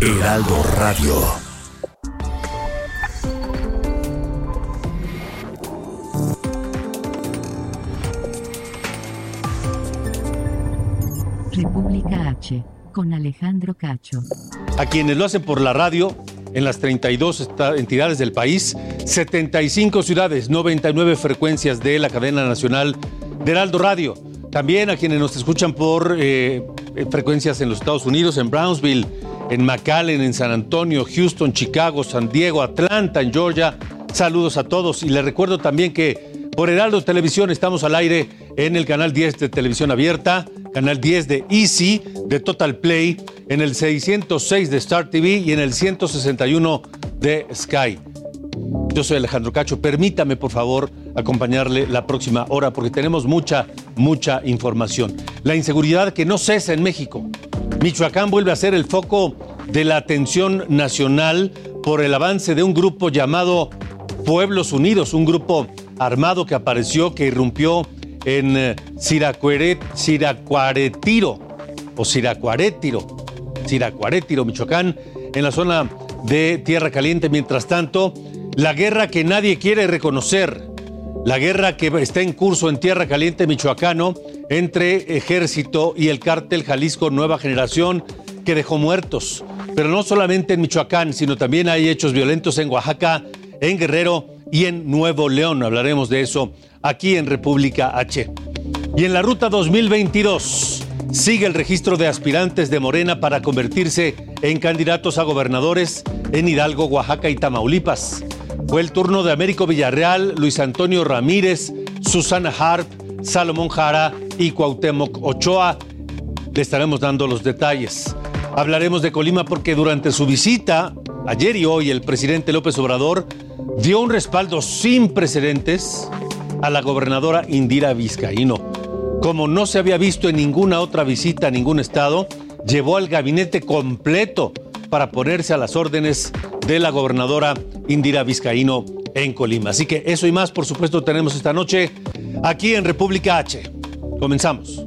Heraldo Radio. República H, con Alejandro Cacho. A quienes lo hacen por la radio, en las 32 esta- entidades del país, 75 ciudades, 99 frecuencias de la cadena nacional de Heraldo Radio. También a quienes nos escuchan por eh, eh, frecuencias en los Estados Unidos, en Brownsville, en McAllen, en San Antonio, Houston, Chicago, San Diego, Atlanta, en Georgia. Saludos a todos y les recuerdo también que por Heraldo Televisión estamos al aire en el canal 10 de Televisión Abierta, canal 10 de Easy, de Total Play, en el 606 de Star TV y en el 161 de Sky. Yo soy Alejandro Cacho. Permítame, por favor, acompañarle la próxima hora porque tenemos mucha, mucha información. La inseguridad que no cesa en México. Michoacán vuelve a ser el foco de la atención nacional por el avance de un grupo llamado Pueblos Unidos, un grupo armado que apareció, que irrumpió en eh, Siracuaretiro o Siracuaretiro, Siracuaretiro, Michoacán, en la zona de Tierra Caliente. Mientras tanto, la guerra que nadie quiere reconocer, la guerra que está en curso en Tierra Caliente, Michoacano, entre ejército y el cártel Jalisco Nueva Generación, que dejó muertos. Pero no solamente en Michoacán, sino también hay hechos violentos en Oaxaca, en Guerrero y en Nuevo León. Hablaremos de eso aquí en República H. Y en la ruta 2022 sigue el registro de aspirantes de Morena para convertirse en candidatos a gobernadores en Hidalgo, Oaxaca y Tamaulipas. Fue el turno de Américo Villarreal, Luis Antonio Ramírez, Susana Harp, Salomón Jara y Cuauhtémoc Ochoa. Le estaremos dando los detalles. Hablaremos de Colima porque durante su visita, ayer y hoy, el presidente López Obrador dio un respaldo sin precedentes a la gobernadora Indira Vizcaíno. Como no se había visto en ninguna otra visita a ningún estado, llevó al gabinete completo para ponerse a las órdenes de la gobernadora Indira Vizcaíno en Colima. Así que eso y más, por supuesto, tenemos esta noche aquí en República H. Comenzamos.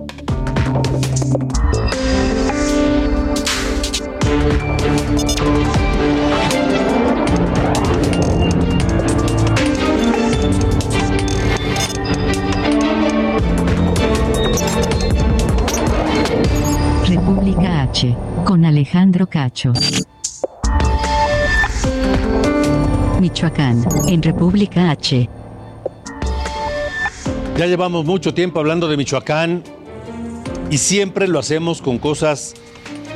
República H, con Alejandro Cacho. Michoacán, en República H. Ya llevamos mucho tiempo hablando de Michoacán y siempre lo hacemos con cosas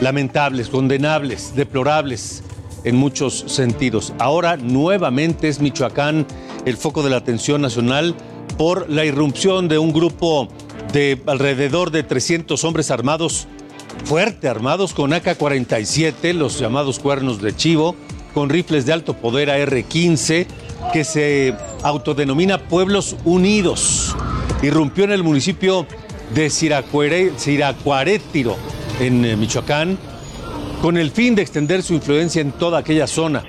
lamentables, condenables, deplorables en muchos sentidos. Ahora nuevamente es Michoacán el foco de la atención nacional por la irrupción de un grupo de alrededor de 300 hombres armados, fuerte armados con AK-47, los llamados cuernos de chivo, con rifles de alto poder AR-15, que se autodenomina Pueblos Unidos. Irrumpió en el municipio de Siracuaretiro, en eh, Michoacán, con el fin de extender su influencia en toda aquella zona.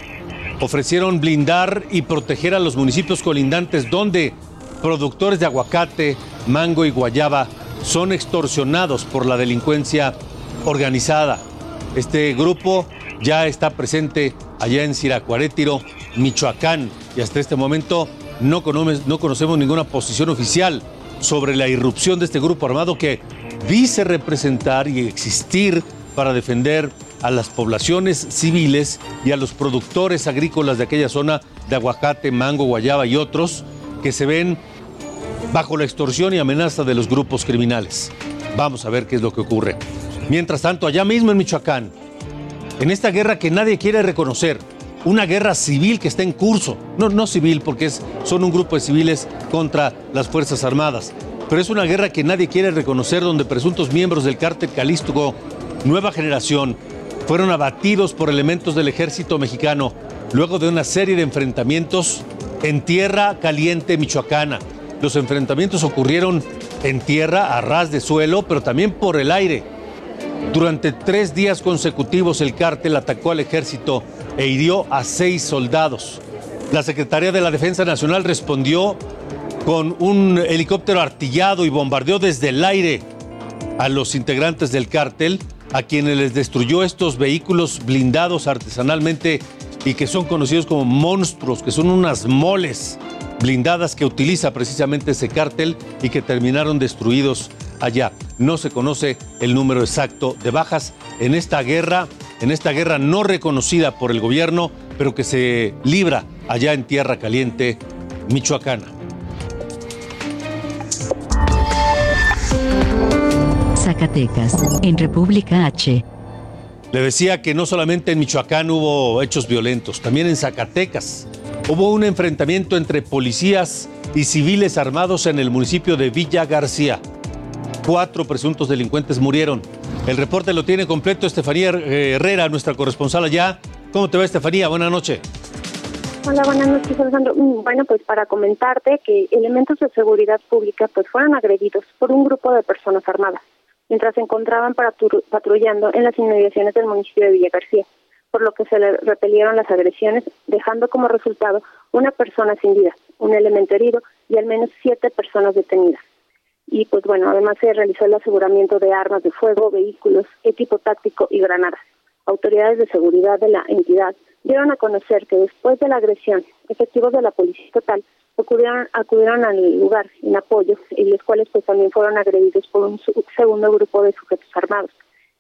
Ofrecieron blindar y proteger a los municipios colindantes donde productores de aguacate, mango y guayaba son extorsionados por la delincuencia organizada. Este grupo ya está presente allá en Siracuaretiro, Michoacán, y hasta este momento no, no conocemos ninguna posición oficial sobre la irrupción de este grupo armado que dice representar y existir para defender a las poblaciones civiles y a los productores agrícolas de aquella zona de aguacate, mango, guayaba y otros que se ven bajo la extorsión y amenaza de los grupos criminales. Vamos a ver qué es lo que ocurre. Mientras tanto, allá mismo en Michoacán, en esta guerra que nadie quiere reconocer, una guerra civil que está en curso, no, no civil porque son un grupo de civiles contra las Fuerzas Armadas, pero es una guerra que nadie quiere reconocer donde presuntos miembros del cártel Calístico Nueva Generación fueron abatidos por elementos del ejército mexicano luego de una serie de enfrentamientos en tierra caliente michoacana. Los enfrentamientos ocurrieron en tierra, a ras de suelo, pero también por el aire. Durante tres días consecutivos el cártel atacó al ejército e hirió a seis soldados. La Secretaría de la Defensa Nacional respondió con un helicóptero artillado y bombardeó desde el aire a los integrantes del cártel, a quienes les destruyó estos vehículos blindados artesanalmente y que son conocidos como monstruos, que son unas moles blindadas que utiliza precisamente ese cártel y que terminaron destruidos allá. No se conoce el número exacto de bajas en esta guerra, en esta guerra no reconocida por el gobierno, pero que se libra allá en Tierra Caliente, Michoacana. Zacatecas, en República H. Le decía que no solamente en Michoacán hubo hechos violentos, también en Zacatecas hubo un enfrentamiento entre policías y civiles armados en el municipio de Villa García. Cuatro presuntos delincuentes murieron. El reporte lo tiene completo Estefanía Herrera, nuestra corresponsal allá. ¿Cómo te va Estefanía? Buenas noches. Hola, buenas noches, Alejandro. Mm, bueno, pues para comentarte que elementos de seguridad pública pues fueron agredidos por un grupo de personas armadas mientras se encontraban patrullando en las inmediaciones del municipio de Villa García, por lo que se le repelieron las agresiones, dejando como resultado una persona sin vida, un elemento herido y al menos siete personas detenidas. Y pues bueno, además se realizó el aseguramiento de armas de fuego, vehículos, equipo táctico y granadas. Autoridades de seguridad de la entidad dieron a conocer que después de la agresión, efectivos de la Policía acudieron, acudieron al lugar en apoyo, y los cuales pues también fueron agredidos por un segundo grupo de sujetos armados.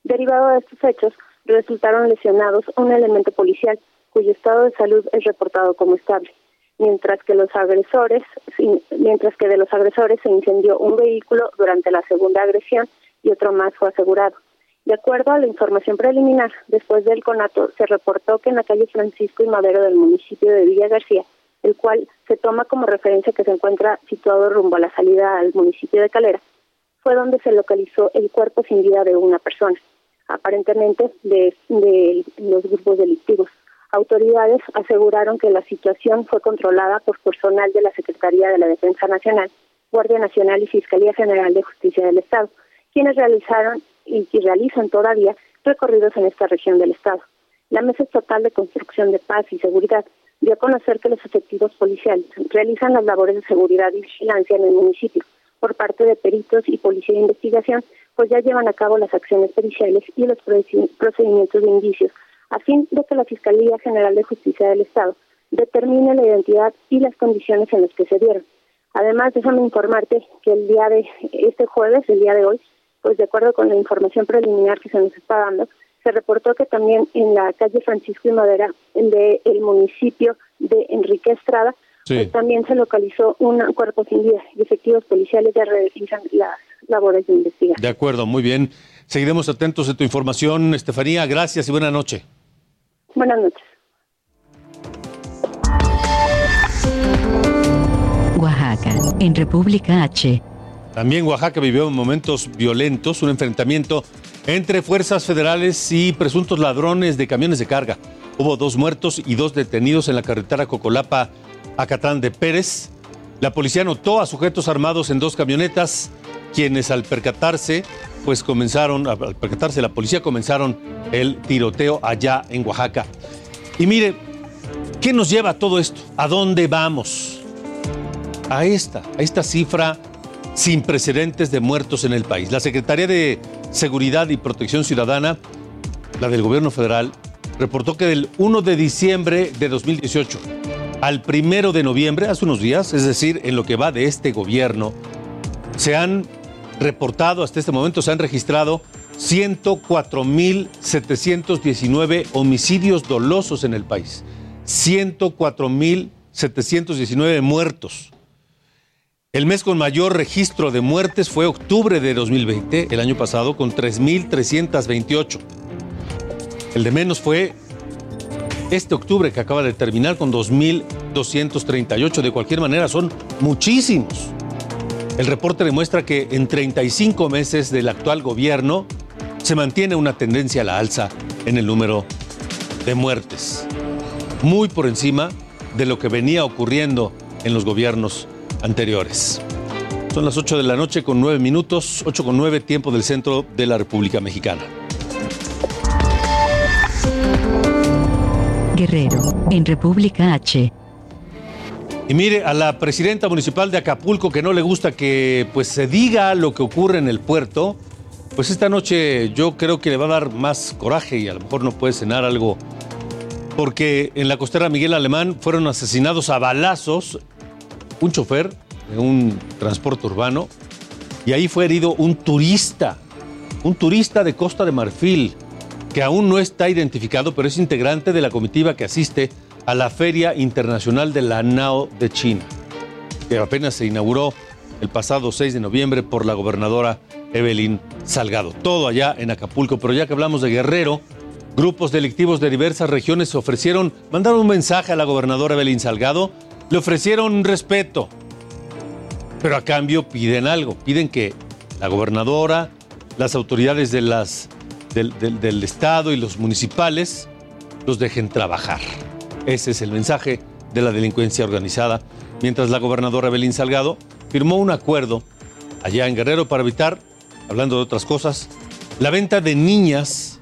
Derivado de estos hechos, resultaron lesionados un elemento policial cuyo estado de salud es reportado como estable, mientras que los agresores, mientras que de los agresores se incendió un vehículo durante la segunda agresión y otro más fue asegurado. De acuerdo a la información preliminar, después del conato se reportó que en la calle Francisco y Madero del municipio de Villa García el cual se toma como referencia que se encuentra situado rumbo a la salida al municipio de Calera, fue donde se localizó el cuerpo sin vida de una persona, aparentemente de, los grupos delictivos. Autoridades aseguraron que la situación fue controlada por personal de la Secretaría de la Defensa Nacional, Guardia Nacional y Fiscalía General de Justicia del Estado, quienes realizaron y realizan todavía recorridos en esta región del Estado. La Mesa Estatal de Construcción de Paz y Seguridad dio a conocer que los efectivos policiales realizan las labores de seguridad y vigilancia en el municipio por parte de peritos y policía de investigación, pues ya llevan a cabo las acciones periciales y los procedimientos de indicios, a fin de que la Fiscalía General de Justicia del Estado determine la identidad y las condiciones en las que se dieron. Además, déjame informarte que el día de este jueves, el día de hoy, pues de acuerdo con la información preliminar que se nos está dando, se reportó que también en la calle Francisco y Madera del el municipio de Enrique Estrada, pues también se localizó un cuerpo sin vida y efectivos policiales ya realizan las labores de investigación. De acuerdo, muy bien. Seguiremos atentos de tu información, Estefanía. Gracias y buena noche. Buenas noches. Oaxaca, en República H. También Oaxaca vivió momentos violentos, un enfrentamiento entre fuerzas federales y presuntos ladrones de camiones de carga. Hubo dos muertos y dos detenidos en la carretera Cocolapa Acatán de Pérez. La policía notó a sujetos armados en dos camionetas, quienes al percatarse, pues comenzaron, al percatarse la policía comenzaron el tiroteo allá en Oaxaca. Y mire, ¿qué nos lleva a todo esto? ¿A dónde vamos? A esta, a esta cifra sin precedentes de muertos en el país. La Secretaría de Seguridad y Protección Ciudadana, la del Gobierno Federal, reportó que del 1 de diciembre de 2018 al 1 de noviembre, hace unos días, es decir, en lo que va de este gobierno, se han reportado, hasta este momento se han registrado 104.719 homicidios dolosos en el país, 104.719 muertos. El mes con mayor registro de muertes fue octubre de 2020, el año pasado, con 3.328. El de menos fue este octubre que acaba de terminar con 2.238. De cualquier manera, son muchísimos. El reporte demuestra que en 35 meses del actual gobierno se mantiene una tendencia a la alza en el número de muertes, muy por encima de lo que venía ocurriendo en los gobiernos anteriores. Son las 8 de la noche con 9 minutos, 8 con 9 tiempo del centro de la República Mexicana. Guerrero, en República H. Y mire, a la presidenta municipal de Acapulco que no le gusta que pues se diga lo que ocurre en el puerto, pues esta noche yo creo que le va a dar más coraje y a lo mejor no puede cenar algo. Porque en la costera Miguel Alemán fueron asesinados a balazos un chofer de un transporte urbano y ahí fue herido un turista, un turista de Costa de Marfil que aún no está identificado, pero es integrante de la comitiva que asiste a la Feria Internacional de la NAO de China, que apenas se inauguró el pasado 6 de noviembre por la gobernadora Evelyn Salgado. Todo allá en Acapulco, pero ya que hablamos de Guerrero, grupos delictivos de diversas regiones se ofrecieron, mandaron un mensaje a la gobernadora Evelyn Salgado, le ofrecieron respeto, pero a cambio piden algo, piden que la gobernadora, las autoridades del Estado y los municipales los dejen trabajar. Ese es el mensaje de la delincuencia organizada, mientras la gobernadora Evelyn Salgado firmó un acuerdo allá en Guerrero para evitar, hablando de otras cosas, la venta de niñas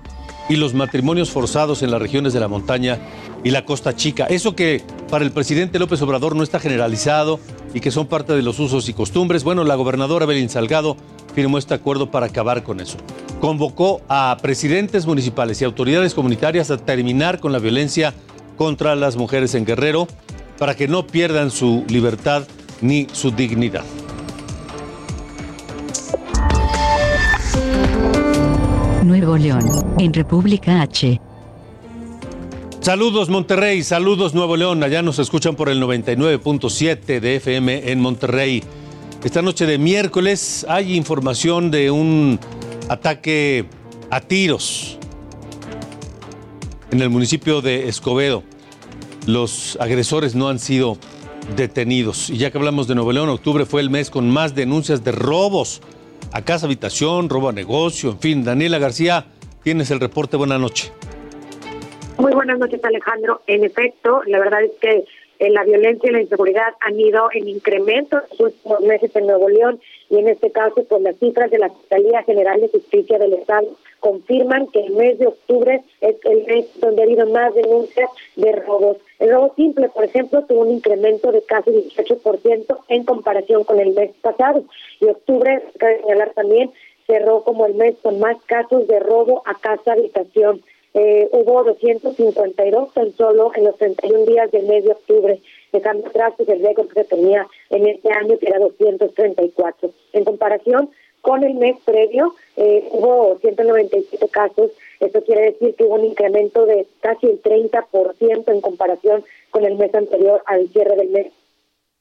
y los matrimonios forzados en las regiones de la montaña y la costa chica. Eso que para el presidente López Obrador no está generalizado y que son parte de los usos y costumbres. Bueno, la gobernadora Belín Salgado firmó este acuerdo para acabar con eso. Convocó a presidentes municipales y autoridades comunitarias a terminar con la violencia contra las mujeres en Guerrero para que no pierdan su libertad ni su dignidad. Nuevo León, en República H. Saludos Monterrey, saludos Nuevo León, allá nos escuchan por el 99.7 de FM en Monterrey. Esta noche de miércoles hay información de un ataque a tiros en el municipio de Escobedo. Los agresores no han sido detenidos. Y ya que hablamos de Nuevo León, octubre fue el mes con más denuncias de robos a casa habitación, robo a negocio, en fin. Daniela García, tienes el reporte. Buenas noches. Muy buenas noches, Alejandro. En efecto, la verdad es que eh, la violencia y la inseguridad han ido en incremento en los últimos meses en Nuevo León y en este caso, pues las cifras de la Fiscalía General de Justicia del Estado confirman que el mes de octubre es el mes donde ha habido más denuncias de robos. El robo simple, por ejemplo, tuvo un incremento de casi 18% en comparación con el mes pasado. Y octubre, cabe señalar también, cerró como el mes con más casos de robo a casa habitación. Eh, hubo 252 tan solo en los 31 días del mes de octubre, dejando atrás el récord que se tenía en este año, que era 234. En comparación con el mes previo, eh, hubo 197 casos. Esto quiere decir que hubo un incremento de casi el 30% en comparación con el mes anterior al cierre del mes.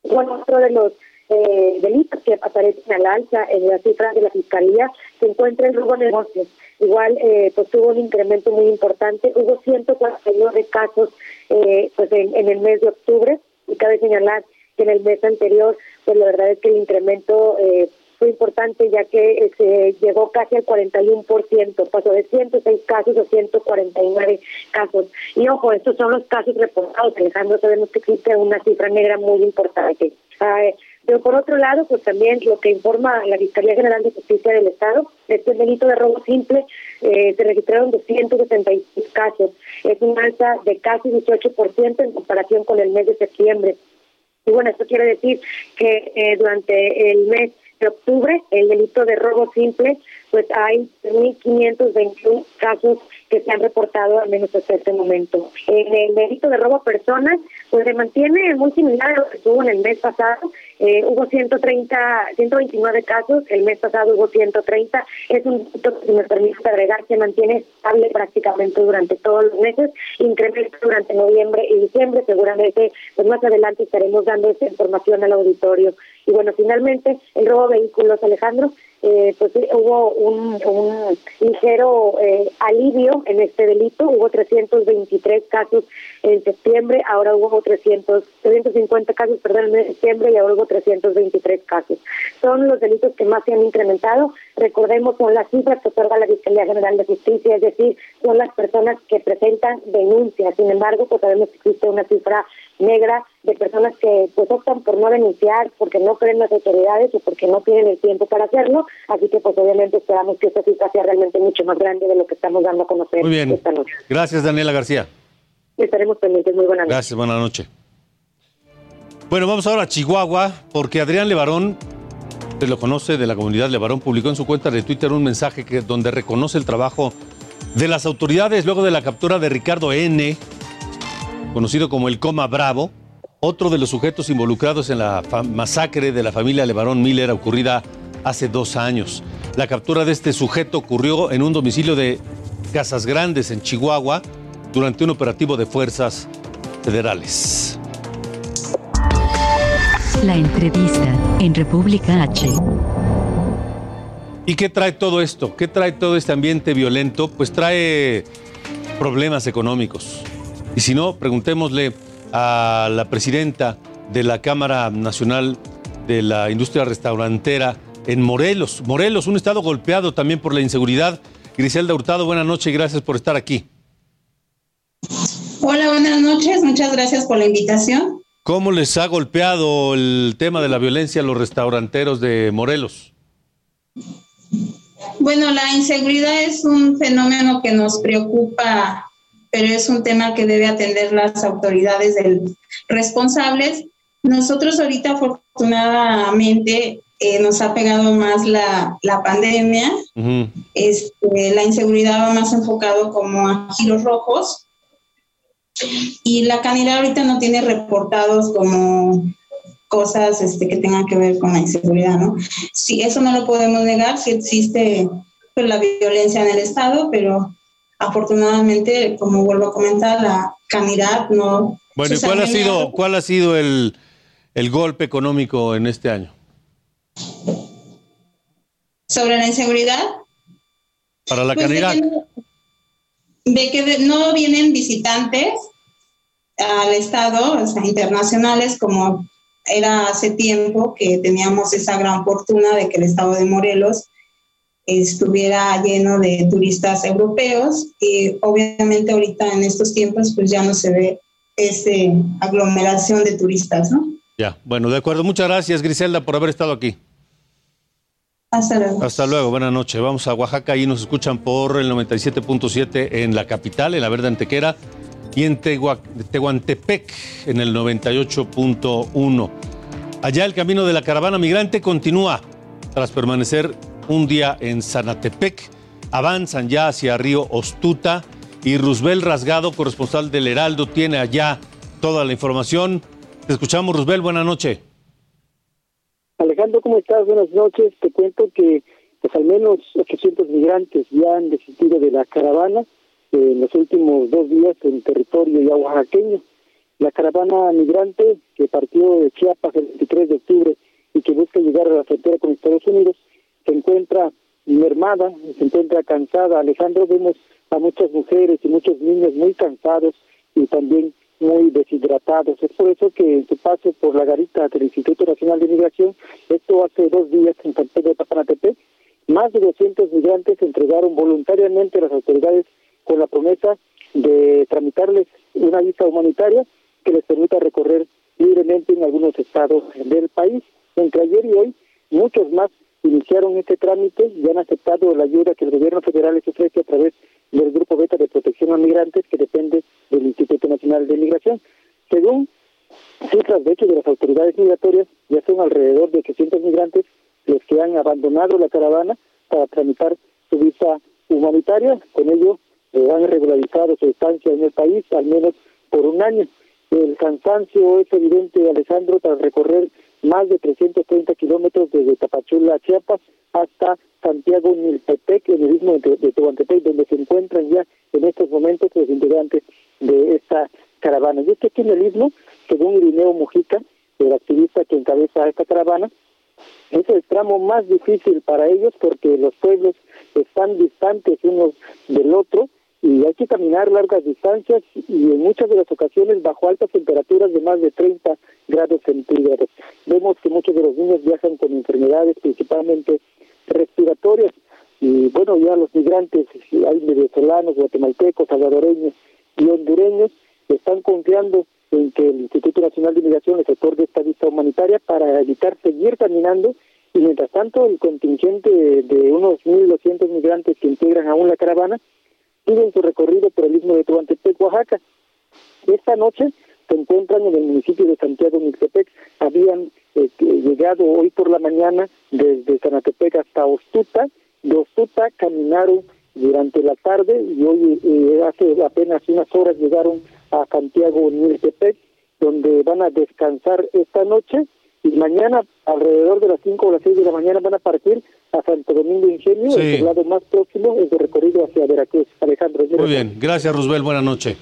Bueno, otro de los eh, delitos que aparecen al alza en las cifras de la Fiscalía se encuentra el robo de negocios. Igual, eh, pues tuvo un incremento muy importante. Hubo 149 casos eh, pues en, en el mes de octubre y cabe señalar que en el mes anterior, pues la verdad es que el incremento eh, fue importante ya que eh, se llegó casi al 41%, pasó de 106 casos a 149 casos. Y ojo, estos son los casos reportados, Alejandro, sabemos que existe una cifra negra muy importante. Ah, pero por otro lado, pues también lo que informa la Fiscalía General de Justicia del Estado es que el delito de robo simple eh, se registraron 276 casos. Es un alza de casi 18% en comparación con el mes de septiembre. Y bueno, esto quiere decir que eh, durante el mes de octubre, el delito de robo simple, pues hay 1.521 casos que se han reportado al menos hasta este momento. En el delito de robo a personas, pues se mantiene muy similar a lo que tuvo en el mes pasado. Eh, hubo 130, 129 casos, el mes pasado hubo 130. Es un delito que, si me permite agregar, se mantiene estable prácticamente durante todos los meses, incrementa durante noviembre y diciembre. Seguramente, pues más adelante estaremos dando esta información al auditorio. Y bueno, finalmente, el robo de vehículos, Alejandro, eh, pues hubo un, un ligero eh, alivio en este delito. Hubo 323 casos en septiembre, ahora hubo 300, 350 casos, perdón, en septiembre y ahora hubo 323 casos. Son los delitos que más se han incrementado. Recordemos, son las cifras que otorga la Fiscalía General de Justicia, es decir, son las personas que presentan denuncias. Sin embargo, pues sabemos que existe una cifra negra de personas que pues optan por no denunciar porque no creen las autoridades o porque no tienen el tiempo para hacerlo, así que pues obviamente esperamos que esta cifra sea realmente mucho más grande de lo que estamos dando a conocer Muy bien. esta noche. Gracias, Daniela García. Estaremos pendientes, muy buenas noches. Gracias, buenas noches. Bueno, vamos ahora a Chihuahua, porque Adrián Levarón, usted lo conoce, de la comunidad Levarón, publicó en su cuenta de Twitter un mensaje que, donde reconoce el trabajo de las autoridades luego de la captura de Ricardo N., conocido como el Coma Bravo, otro de los sujetos involucrados en la masacre de la familia Levarón Miller ocurrida hace dos años. La captura de este sujeto ocurrió en un domicilio de Casas Grandes, en Chihuahua, durante un operativo de fuerzas federales. La entrevista en República H. ¿Y qué trae todo esto? ¿Qué trae todo este ambiente violento? Pues trae problemas económicos. Y si no, preguntémosle a la presidenta de la Cámara Nacional de la Industria Restaurantera en Morelos. Morelos, un estado golpeado también por la inseguridad. Griselda Hurtado, buenas noches y gracias por estar aquí. Hola, buenas noches. Muchas gracias por la invitación. ¿Cómo les ha golpeado el tema de la violencia a los restauranteros de Morelos? Bueno, la inseguridad es un fenómeno que nos preocupa, pero es un tema que debe atender las autoridades del- responsables. Nosotros ahorita afortunadamente eh, nos ha pegado más la, la pandemia. Ujú. Este, la inseguridad va más enfocado como a giros rojos. Y la canidad ahorita no tiene reportados como cosas este, que tengan que ver con la inseguridad, ¿no? Sí, eso no lo podemos negar, sí existe pues, la violencia en el Estado, pero afortunadamente, como vuelvo a comentar, la canidad no... Bueno, ¿y cuál ha sido, cuál ha sido el, el golpe económico en este año? Sobre la inseguridad, Para la Pues de Canirac. que no- de que de- no vienen visitantes al Estado, o sea, internacionales, como era hace tiempo que teníamos esa gran fortuna de que el Estado de Morelos estuviera lleno de turistas europeos y obviamente ahorita en estos tiempos pues ya no se ve esa aglomeración de turistas, ¿no? Ya, bueno, de acuerdo. Muchas gracias, Griselda, por haber estado aquí. Hasta luego. Hasta luego, buenas noches. Vamos a Oaxaca y nos escuchan por el 97.7 en la capital, en la Verde Antequera, y en Tegua- Tehuantepec en el 98.1. Allá el camino de la caravana migrante continúa tras permanecer un día en Zanatepec. Avanzan ya hacia Río Ostuta y Rusbel Rasgado, corresponsal del Heraldo, tiene allá toda la información. Te escuchamos, Rusbel, buenas noches. Alejandro, ¿cómo estás? Buenas noches. Te cuento que pues al menos 800 migrantes ya han desistido de la caravana en los últimos dos días en territorio ya oaxaqueño. La caravana migrante que partió de Chiapas el 23 de octubre y que busca llegar a la frontera con Estados Unidos se encuentra mermada, se encuentra cansada. Alejandro, vemos a muchas mujeres y muchos niños muy cansados y también muy deshidratados. Es por eso que en su paso por la garita del Instituto Nacional de Migración, esto hace dos días en San Pedro de Tapanatepec, más de 200 migrantes se entregaron voluntariamente a las autoridades con la promesa de tramitarles una visa humanitaria que les permita recorrer libremente en algunos estados del país. Entre ayer y hoy, muchos más iniciaron este trámite y han aceptado la ayuda que el gobierno federal les ofrece a través del Grupo Beta de Protección a Migrantes que depende del Instituto Nacional de Migración. Según cifras de hecho de las autoridades migratorias, ya son alrededor de 800 migrantes los que han abandonado la caravana para tramitar su visa humanitaria. Con ello eh, han regularizado su estancia en el país al menos por un año. El cansancio es evidente, Alejandro, tras recorrer más de 330 kilómetros desde Tapachula, Chiapas, hasta Santiago Nilpetec, en el istmo de, Tehuantepec, donde se encuentran ya en estos momentos los integrantes de esta caravana. Y es que aquí en el istmo, según Irineo Mujica, el activista que encabeza esta caravana, ese tramo tramo más difícil para ellos porque los pueblos están distantes unos del otro y hay que caminar largas distancias y en muchas de las ocasiones bajo altas temperaturas de más de 30 grados centígrados. Vemos que muchos de los niños viajan con enfermedades principalmente respiratorias y bueno, ya los migrantes, hay venezolanos, guatemaltecos, salvadoreños y hondureños, están confiando en que el Instituto Nacional de Migración les otorgue esta vista humanitaria para evitar seguir caminando y mientras tanto el contingente de unos 1.200 migrantes que integran aún la caravana siguen su recorrido por el istmo de Tehuantepec, Oaxaca. Esta noche se encuentran en el municipio de Santiago Mixtepec. Habían eh, llegado hoy por la mañana desde Sanatepec hasta Ostuta. De Ostuta caminaron durante la tarde y hoy eh, hace apenas unas horas llegaron a Santiago Mixtepec, donde van a descansar esta noche y mañana alrededor de las 5 o las 6 de la mañana van a partir a Santo Domingo Ingenio, el lado más próximo en su recorrido hacia Veracruz. Alejandro. Muy bien, gracias Roosevelt, buenas noches.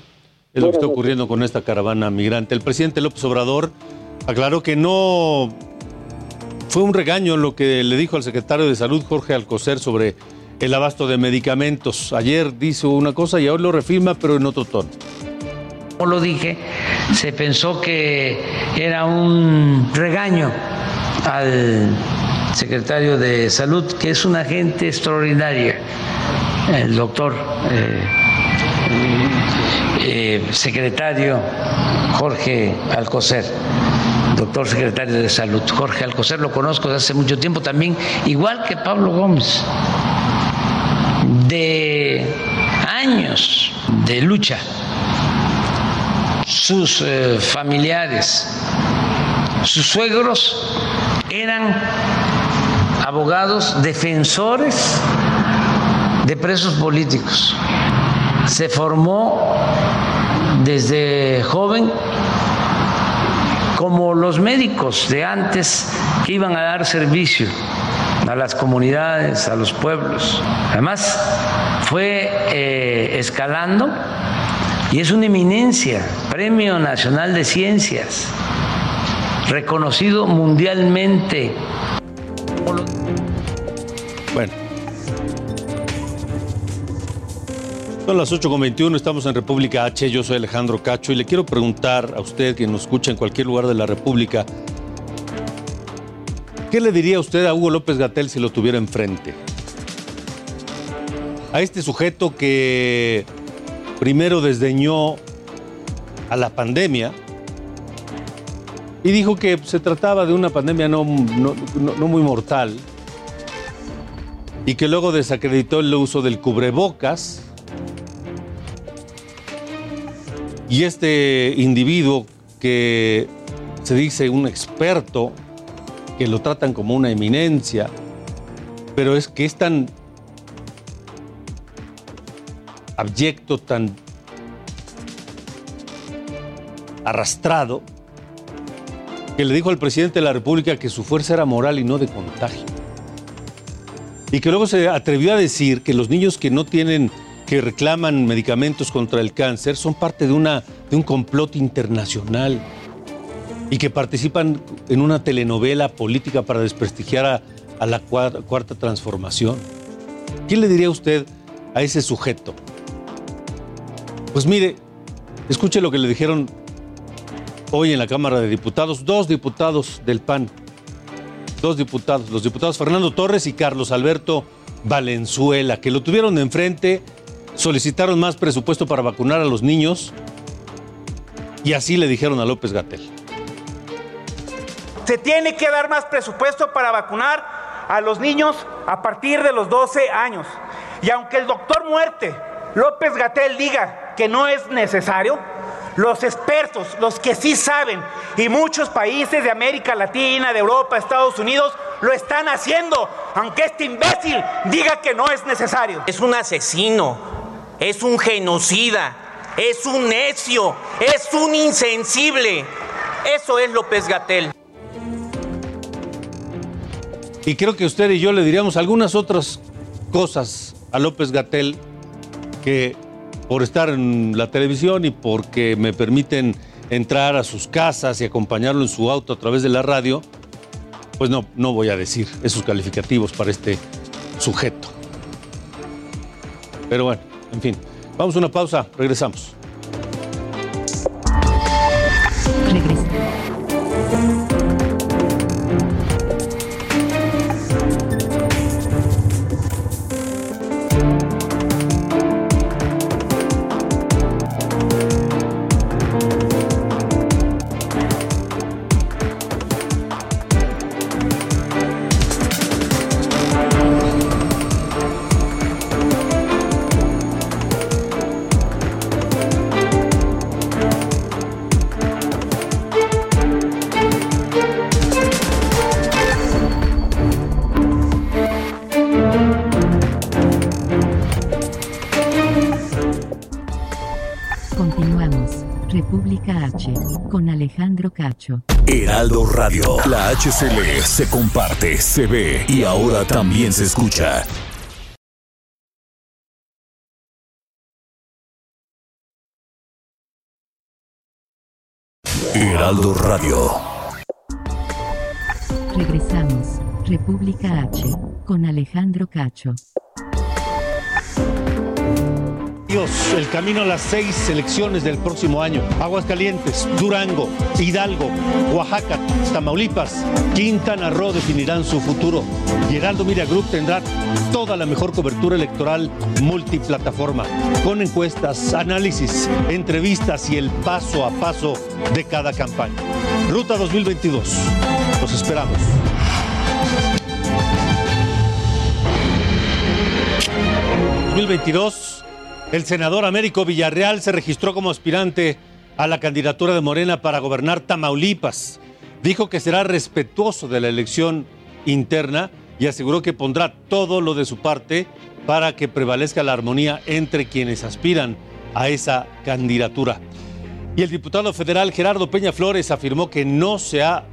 Es lo que está ocurriendo con esta caravana migrante. El presidente López Obrador aclaró que no fue un regaño lo que le dijo al secretario de Salud Jorge Alcocer sobre el abasto de medicamentos. Ayer dijo una cosa y ahora lo refirma, pero en otro tono. Como lo dije, se pensó que era un regaño al secretario de Salud, que es una gente extraordinaria, el doctor eh, eh, secretario Jorge Alcocer, doctor secretario de Salud, Jorge Alcocer, lo conozco desde hace mucho tiempo también, igual que Pablo Gómez, de años de lucha, sus eh, familiares, sus suegros eran abogados defensores de presos políticos. Se formó desde joven como los médicos de antes que iban a dar servicio a las comunidades, a los pueblos. Además, fue eh, escalando y es una eminencia, Premio Nacional de Ciencias, reconocido mundialmente. Bueno. Son las 8.21, estamos en República H, yo soy Alejandro Cacho y le quiero preguntar a usted que nos escucha en cualquier lugar de la República, ¿qué le diría usted a Hugo López Gatel si lo tuviera enfrente? A este sujeto que primero desdeñó a la pandemia y dijo que se trataba de una pandemia no, no, no muy mortal, y que luego desacreditó el uso del cubrebocas. Y este individuo que se dice un experto, que lo tratan como una eminencia, pero es que es tan abyecto, tan arrastrado, que le dijo al presidente de la República que su fuerza era moral y no de contagio y que luego se atrevió a decir que los niños que no tienen, que reclaman medicamentos contra el cáncer son parte de, una, de un complot internacional y que participan en una telenovela política para desprestigiar a, la cuarta, cuarta transformación. ¿Qué le diría usted a ese sujeto? Pues mire, escuche lo que le dijeron hoy en la Cámara de Diputados, dos diputados del PAN, dos diputados, los diputados Fernando Torres y Carlos Alberto Valenzuela, que lo tuvieron de enfrente, solicitaron más presupuesto para vacunar a los niños y así le dijeron a López Gatel. Se tiene que dar más presupuesto para vacunar a los niños a partir de los 12 años. Y aunque el doctor Muerte, López Gatel, diga que no es necesario, los expertos, los que sí saben, y muchos países de América Latina, de Europa, Estados Unidos, lo están haciendo, aunque este imbécil diga que no es necesario. Es un asesino, es un genocida, es un necio, es un insensible. Eso es López Gatel. Y creo que usted y yo le diríamos algunas otras cosas a López Gatel que por estar en la televisión y porque me permiten entrar a sus casas y acompañarlo en su auto a través de la radio, pues no, no voy a decir esos calificativos para este sujeto. Pero bueno, en fin, vamos a una pausa, regresamos. Radio. La HCL se comparte, se ve y ahora también se escucha. Heraldo Radio. Regresamos. República H. Con Alejandro Cacho. El camino a las seis elecciones del próximo año. Aguascalientes, Durango, Hidalgo, Oaxaca, Tamaulipas, Quintana Roo definirán su futuro. Y Heraldo Media Group tendrá toda la mejor cobertura electoral multiplataforma, con encuestas, análisis, entrevistas y el paso a paso de cada campaña. Ruta 2022. Los esperamos. ¿2022? El senador Américo Villarreal se registró como aspirante a la candidatura de Morena para gobernar Tamaulipas. Dijo que será respetuoso de la elección interna y aseguró que pondrá todo lo de su parte para que prevalezca la armonía entre quienes aspiran a esa candidatura. Y el diputado federal Gerardo Peña Flores afirmó que no se ha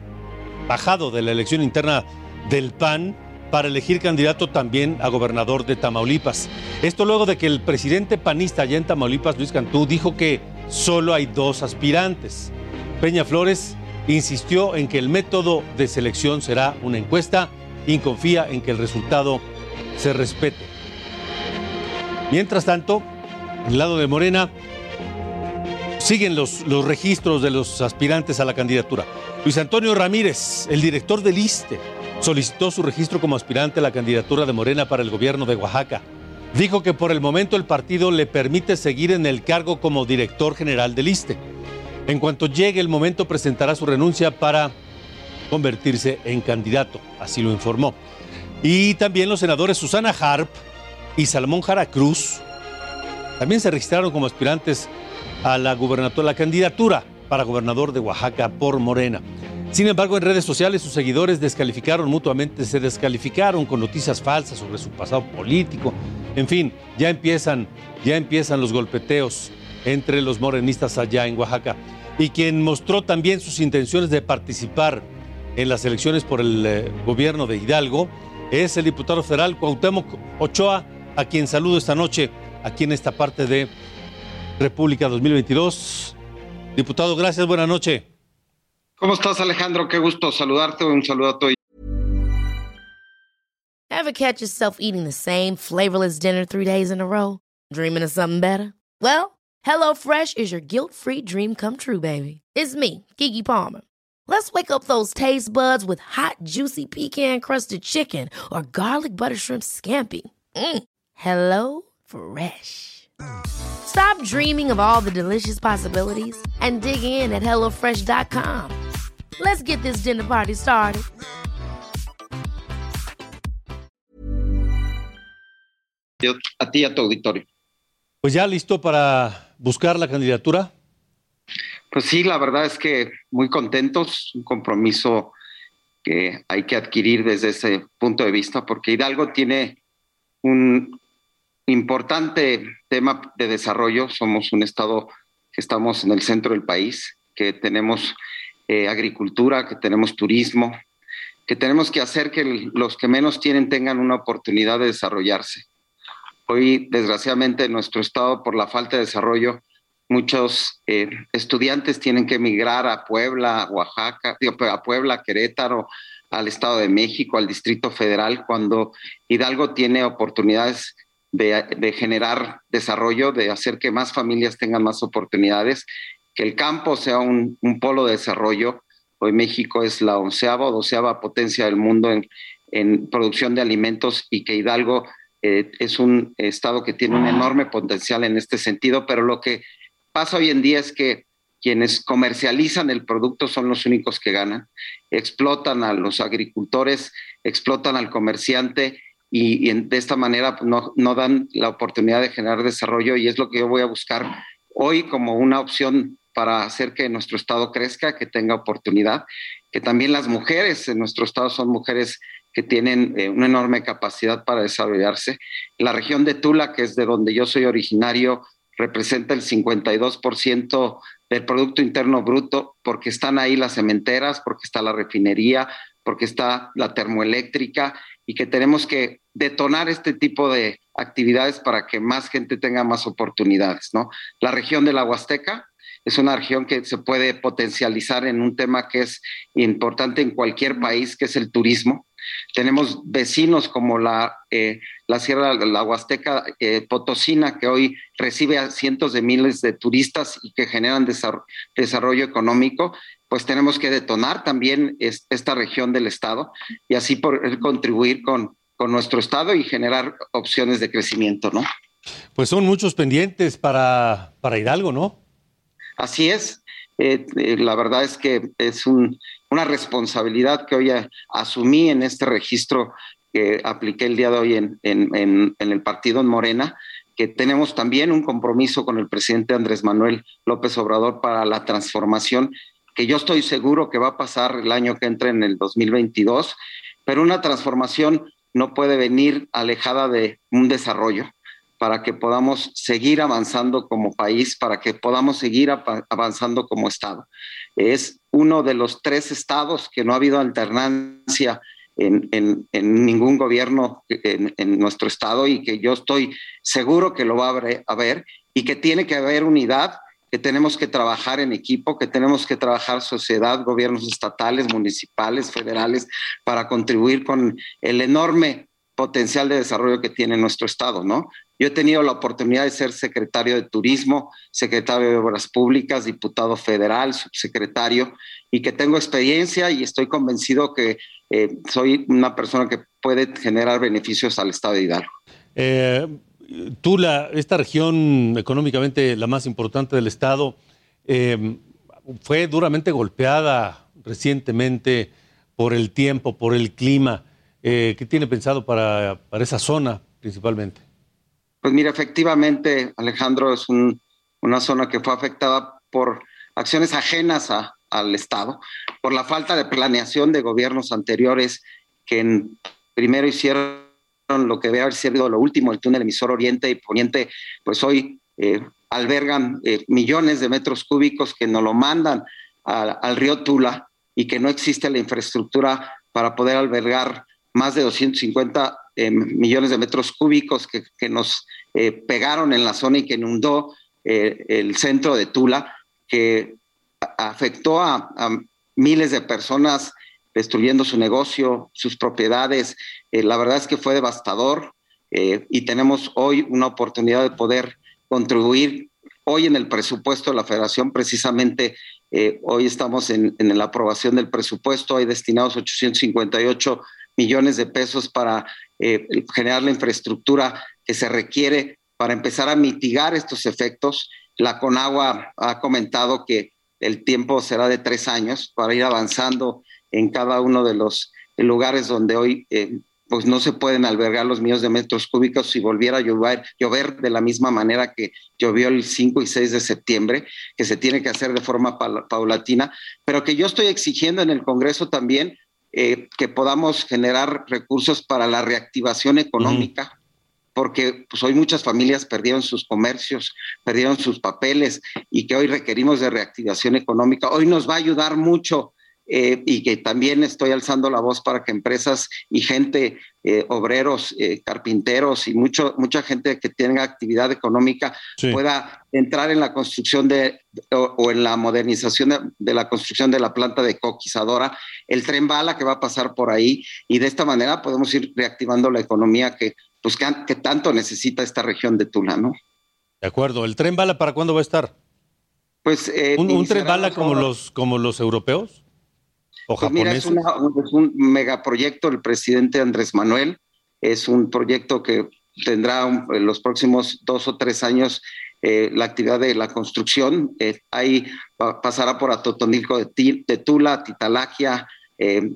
bajado de la elección interna del PAN para elegir candidato también a gobernador de Tamaulipas. Esto luego de que el presidente panista allá en Tamaulipas, Luis Cantú, dijo que solo hay dos aspirantes. Peña Flores insistió en que el método de selección será una encuesta y confía en que el resultado se respete. Mientras tanto, en el lado de Morena, siguen los, los registros de los aspirantes a la candidatura. Luis Antonio Ramírez, el director del ISTE, solicitó su registro como aspirante a la candidatura de Morena para el gobierno de Oaxaca. Dijo que por el momento el partido le permite seguir en el cargo como director general del ISTE. En cuanto llegue el momento presentará su renuncia para convertirse en candidato, así lo informó. Y también los senadores Susana Harp y Salomón Jara Cruz también se registraron como aspirantes a la la candidatura para gobernador de Oaxaca por Morena. Sin embargo, en redes sociales sus seguidores descalificaron mutuamente, se descalificaron con noticias falsas sobre su pasado político. En fin, ya empiezan, ya empiezan los golpeteos entre los morenistas allá en Oaxaca. Y quien mostró también sus intenciones de participar en las elecciones por el eh, gobierno de Hidalgo es el diputado federal Cuauhtémoc Ochoa, a quien saludo esta noche aquí en esta parte de República 2022. Diputado, gracias, buena noche. ¿Cómo estás, Alejandro? Qué gusto saludarte. Un saludo a. Ever catch yourself eating the same flavorless dinner three days in a row? Dreaming of something better? Well, HelloFresh is your guilt-free dream come true, baby. It's me, Kiki Palmer. Let's wake up those taste buds with hot, juicy pecan-crusted chicken or garlic butter shrimp scampi. Mm. Hello Fresh. Stop dreaming of all the delicious possibilities and dig in at HelloFresh.com. Let's get this dinner party started. A ti y a tu auditorio. Pues ya listo para buscar la candidatura. Pues sí, la verdad es que muy contentos, un compromiso que hay que adquirir desde ese punto de vista, porque Hidalgo tiene un importante tema de desarrollo. Somos un estado que estamos en el centro del país, que tenemos eh, agricultura, que tenemos turismo, que tenemos que hacer que los que menos tienen tengan una oportunidad de desarrollarse. Hoy, desgraciadamente, en nuestro estado, por la falta de desarrollo, muchos eh, estudiantes tienen que emigrar a Puebla, Oaxaca, a Puebla, Querétaro, al Estado de México, al Distrito Federal, cuando Hidalgo tiene oportunidades de, generar desarrollo, de hacer que más familias tengan más oportunidades, que el campo sea un, polo de desarrollo. Hoy México es la onceava o doceava potencia del mundo en, producción de alimentos y que Hidalgo eh, es un estado que tiene un enorme potencial en este sentido, pero lo que pasa hoy en día es que quienes comercializan el producto son los únicos que ganan, explotan a los agricultores, explotan al comerciante y, de esta manera pues, no, no, dan la oportunidad de generar desarrollo y es lo que yo voy a buscar hoy como una opción para hacer que nuestro estado crezca, que tenga oportunidad, que también las mujeres en nuestro estado son mujeres que tienen eh, una enorme capacidad para desarrollarse. La región de Tula, que es de donde yo soy originario, representa el 52% del Producto Interno Bruto, porque están ahí las cementeras, porque está la refinería, porque está la termoeléctrica y que tenemos que detonar este tipo de actividades para que más gente tenga más oportunidades, ¿no? La región de la Huasteca es una región que se puede potencializar en un tema que es importante en cualquier país, que es el turismo. Tenemos vecinos como la, eh, la Sierra de la Huasteca eh, Potosina, que hoy recibe a cientos de miles de turistas y que generan desarrollo económico pues tenemos que detonar también esta región del Estado y así por contribuir con, con nuestro Estado y generar opciones de crecimiento, ¿no? Pues son muchos pendientes para, para Hidalgo, ¿no? Así es. Eh, eh, la verdad es que es un, una responsabilidad que hoy asumí en este registro que apliqué el día de hoy en, en el partido en Morena, que tenemos también un compromiso con el presidente Andrés Manuel López Obrador para la transformación que yo estoy seguro que va a pasar el año que entra en el 2022, pero una transformación no puede venir alejada de un desarrollo para que podamos seguir avanzando como país, para que podamos seguir avanzando como Estado. Es uno de los tres estados que no ha habido alternancia en, ningún gobierno en, nuestro estado y que yo estoy seguro que lo va a haber y que tiene que haber unidad que tenemos que trabajar en equipo, que tenemos que trabajar sociedad, gobiernos estatales, municipales, federales, para contribuir con el enorme potencial de desarrollo que tiene nuestro estado, ¿no? Yo he tenido la oportunidad de ser secretario de Turismo, secretario de Obras Públicas, diputado federal, subsecretario, y que tengo experiencia y estoy convencido que eh, soy una persona que puede generar beneficios al estado de Hidalgo. Eh, Tula, esta región económicamente la más importante del estado, em, fue duramente golpeada recientemente por el tiempo, por el clima. Eh, ¿Qué tiene pensado para, esa zona principalmente? Pues mira, efectivamente, Alejandro, es una zona que fue afectada por acciones ajenas al Estado, por la falta de planeación de gobiernos anteriores que primero hicieron lo que debe haber sido lo último, el túnel emisor Oriente y Poniente, pues hoy eh, albergan eh, millones de metros cúbicos que nos lo mandan al río Tula y que no existe la infraestructura para poder albergar más de 250 eh, millones de metros cúbicos que, nos pegaron en la zona y que inundó el centro de Tula, que afectó a miles de personas destruyendo su negocio, sus propiedades. Eh, la verdad es que fue devastador eh, y tenemos hoy una oportunidad de poder contribuir. Hoy en el presupuesto de la federación, precisamente, eh, hoy estamos en, en, la aprobación del presupuesto, hay destinados 858 millones de pesos para generar la infraestructura que se requiere para empezar a mitigar estos efectos. La Conagua ha comentado que el tiempo será de tres años para ir avanzando en cada uno de los lugares donde hoy eh, pues no se pueden albergar los millones de metros cúbicos si volviera a llover, llover de la misma manera que llovió el 5 y 6 de septiembre, que se tiene que hacer de forma paulatina, pero que yo estoy exigiendo en el Congreso también eh, que podamos generar recursos para la reactivación económica. porque pues, hoy muchas familias perdieron sus comercios, perdieron sus papeles y que hoy requerimos de reactivación económica. Hoy nos va a ayudar mucho eh, y que también estoy alzando la voz para que empresas y gente, eh, obreros, eh, carpinteros y mucho, mucha gente que tenga actividad económica pueda entrar en la construcción de o, en la modernización de, la construcción de la planta de coquizadora, el tren bala que va a pasar por ahí y de esta manera podemos ir reactivando la economía que, pues, que, tanto necesita esta región de Tula, ¿no? De acuerdo. ¿El tren bala para cuándo va a estar? Pues ¿Un, tren bala como los, como los europeos? Pues mira, es, un megaproyecto el presidente Andrés Manuel. Es un proyecto que tendrá en los próximos dos o tres años eh, la actividad de la construcción. Eh, ahí pasará por Atotonilco de, Tula, Titalaquia, eh,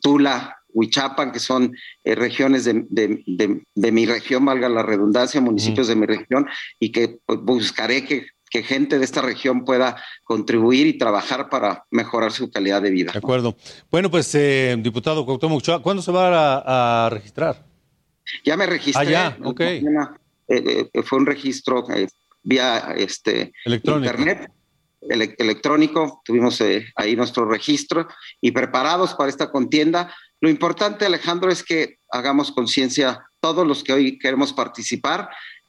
Tula, Huichapan, que son regiones de, mi región, valga la redundancia, municipios de mi región, y que pues, buscaré que que gente de esta región pueda contribuir y trabajar para mejorar su calidad de vida. De acuerdo. Bueno, pues, eh, diputado Cuauhtémoc ¿cuándo se va a, registrar? Ya me registré. Ah, ya, ok. Eh, eh, fue un registro vía este, internet, electrónico. Tuvimos ahí nuestro registro y preparados para esta contienda. Lo importante, Alejandro, es que hagamos conciencia todos los que hoy queremos participar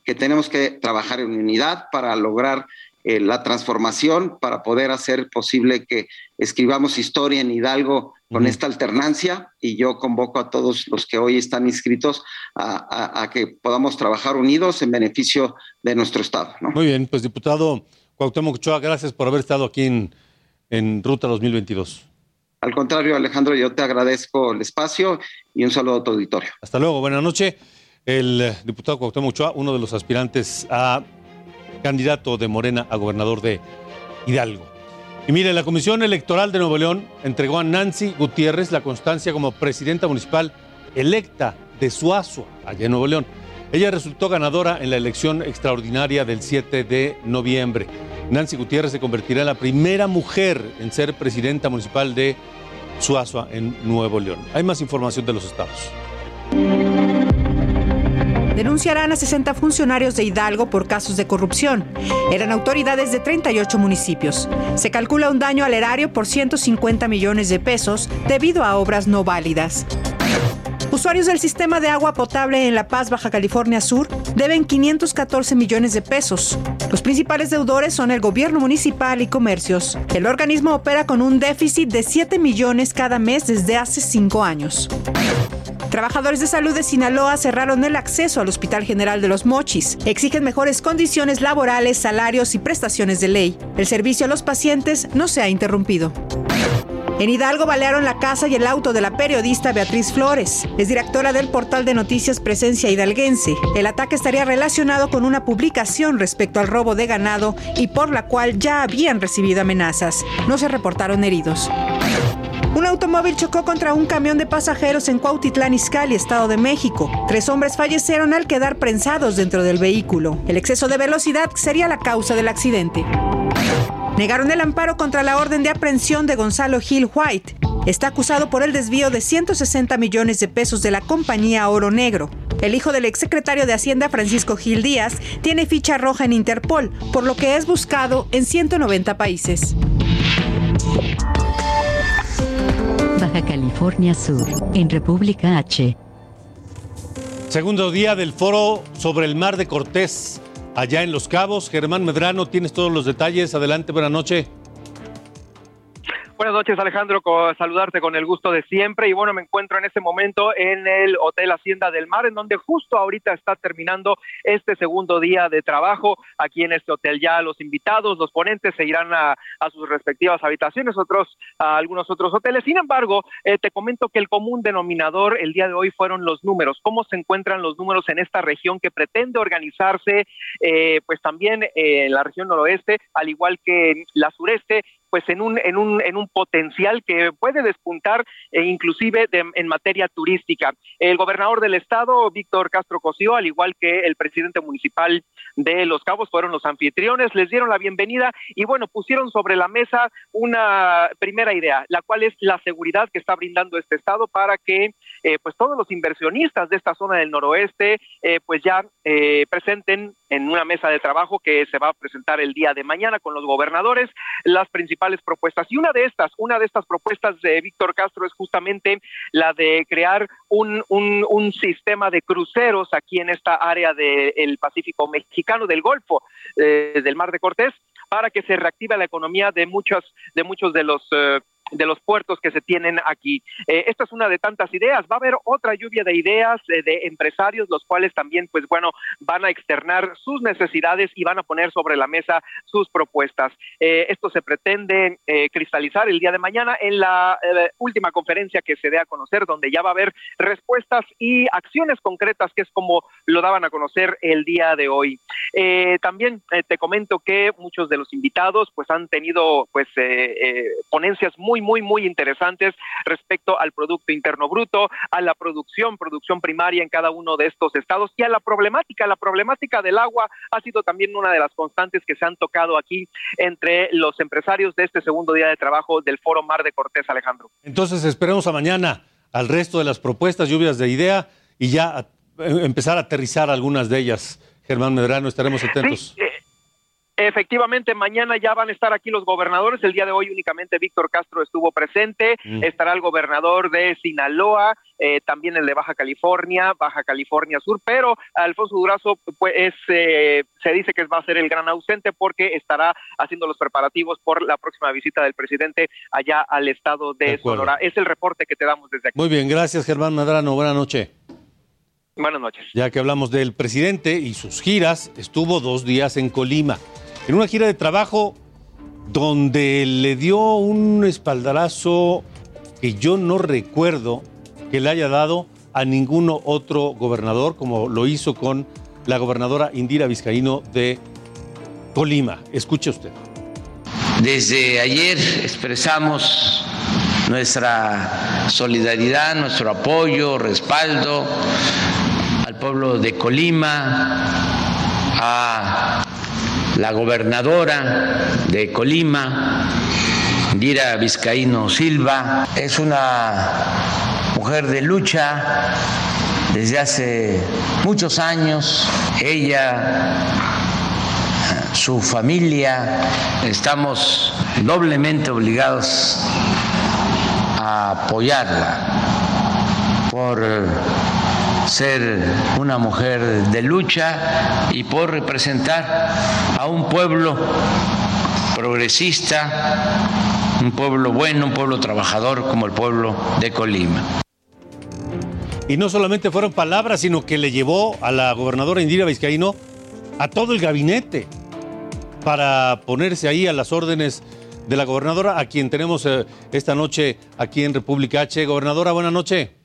que tenemos que trabajar en unidad para lograr eh, la transformación, para poder hacer posible que escribamos historia en Hidalgo con esta alternancia y yo convoco a todos los que hoy están inscritos a, que podamos trabajar unidos en beneficio de nuestro Estado. Muy bien, pues diputado Cuauhtémoc Ochoa, gracias por haber estado aquí en, en Ruta 2022. Al contrario, Alejandro, yo te agradezco el espacio y un saludo a tu auditorio. Hasta luego, buenas noches el diputado Cuauhtémoc Ochoa, uno de los aspirantes a candidato de Morena a gobernador de Hidalgo. Y mire, la Comisión Electoral de Nuevo León entregó a Nancy Gutiérrez la constancia como presidenta municipal electa de Suazua, allá en Nuevo León. Ella resultó ganadora en la elección extraordinaria del 7 de noviembre. Nancy Gutiérrez se convertirá en la primera mujer en ser presidenta municipal de Suazua en Nuevo León. Hay más información de los estados denunciarán a 60 funcionarios de Hidalgo por casos de corrupción. Eran autoridades de 38 municipios. Se calcula un daño al erario por 150 millones de pesos debido a obras no válidas. Usuarios del sistema de agua potable en La Paz, Baja California Sur, deben 514 millones de pesos. Los principales deudores son el gobierno municipal y comercios. El organismo opera con un déficit de 7 millones cada mes desde hace 5 años. Trabajadores de salud de Sinaloa cerraron el acceso al Hospital General de los Mochis. Exigen mejores condiciones laborales, salarios y prestaciones de ley. El servicio a los pacientes no se ha interrumpido. En Hidalgo balearon la casa y el auto de la periodista Beatriz Flores. Es directora del portal de noticias Presencia Hidalguense. El ataque estaría relacionado con una publicación respecto al robo de ganado y por la cual ya habían recibido amenazas. No se reportaron heridos. Un automóvil chocó contra un camión de pasajeros en Cuautitlán Izcalli, Estado de México. Tres hombres fallecieron al quedar prensados dentro del vehículo. El exceso de velocidad sería la causa del accidente. Negaron el amparo contra la orden de aprehensión de Gonzalo Gil White. Está acusado por el desvío de 160 millones de pesos de la compañía Oro Negro. El hijo del exsecretario de Hacienda, Francisco Gil Díaz, tiene ficha roja en Interpol, por lo que es buscado en 190 países. Baja California Sur, en República H. Segundo día del foro sobre el mar de Cortés, allá en Los Cabos. Germán Medrano, tienes todos los detalles. Adelante, buena noche. Buenas noches, Alejandro. saludarte con el gusto de siempre. Y bueno, me encuentro en este momento en el Hotel Hacienda del Mar, en donde justo ahorita está terminando este segundo día de trabajo aquí en este hotel. Ya los invitados, los ponentes se irán a, sus respectivas habitaciones, otros a algunos otros hoteles. Sin embargo, eh, te comento que el común denominador el día de hoy fueron los números. ¿Cómo se encuentran los números en esta región que pretende organizarse, eh, pues también eh, en la región noroeste, al igual que la sureste? Pues en un, en un, en un potencial que puede despuntar e inclusive en materia turística. El gobernador del estado, Víctor Castro Cosío, al igual que el presidente municipal de Los Cabos, fueron los anfitriones, les dieron la bienvenida y bueno, pusieron sobre la mesa una primera idea, la cual es la seguridad que está brindando este estado para que eh, pues todos los inversionistas de esta zona del noroeste eh, pues ya presenten en una mesa de trabajo que se va a presentar el día de mañana con los gobernadores las principales propuestas. Y una de estas, una de estas propuestas de Víctor Castro es justamente la de crear un, un, un sistema de cruceros aquí en esta área del Pacífico mexicano, del Golfo, eh, del Mar de Cortés, para que se reactive la economía de muchos de muchos de los eh, de los puertos que se tienen aquí. Eh, esta es una de tantas ideas. Va a haber otra lluvia de ideas eh, de empresarios, los cuales también, pues bueno, van a externar sus necesidades y van a poner sobre la mesa sus propuestas. Eh, esto se pretende cristalizar el día de mañana en la última conferencia que se dé a conocer, donde ya va a haber respuestas y acciones concretas, que es como lo daban a conocer el día de hoy. también te comento que muchos de los invitados, pues han tenido, pues, ponencias muy muy, muy, interesantes respecto al Producto Interno Bruto, a la producción, producción primaria en cada uno de estos estados y a la problemática. La problemática del agua ha sido también una de las constantes que se han tocado aquí entre los empresarios de este segundo día de trabajo del Foro Mar de Cortés, Alejandro. Entonces esperemos a mañana al resto de las propuestas, lluvias de idea y ya empezar a aterrizar algunas de ellas. Germán Medrano, estaremos atentos. Eh, Efectivamente, mañana ya van a estar aquí los gobernadores. El día de hoy únicamente Víctor Castro estuvo presente. Mm. Estará el gobernador de Sinaloa, eh, también el de Baja California, Baja California Sur, pero Alfonso Durazo pues eh, se dice que va a ser el gran ausente porque estará haciendo los preparativos por la próxima visita del presidente allá al estado de, Sonora. Es el reporte que te damos desde aquí. Muy bien, gracias Germán Madrano. Buenas noches. Buenas noches. Ya que hablamos del presidente y sus giras, estuvo dos días en Colima en una gira de trabajo donde le dio un espaldarazo que yo no recuerdo que le haya dado a ninguno otro gobernador, como lo hizo con la gobernadora Indira Vizcaíno de Colima. Escuche usted. Desde ayer expresamos nuestra solidaridad, nuestro apoyo, respaldo al pueblo de Colima, a la gobernadora de Colima, Dira Vizcaíno Silva, es una mujer de lucha desde hace muchos años. Ella, su familia, estamos doblemente obligados a apoyarla por ser una mujer de lucha y por representar a un pueblo progresista, un pueblo bueno, un pueblo trabajador como el pueblo de Colima. Y no solamente fueron palabras, sino que le llevó a la gobernadora Indira Vizcaíno a todo el gabinete para ponerse ahí a las órdenes de la gobernadora, a quien tenemos eh, esta noche aquí en República H. Gobernadora, buenas noches.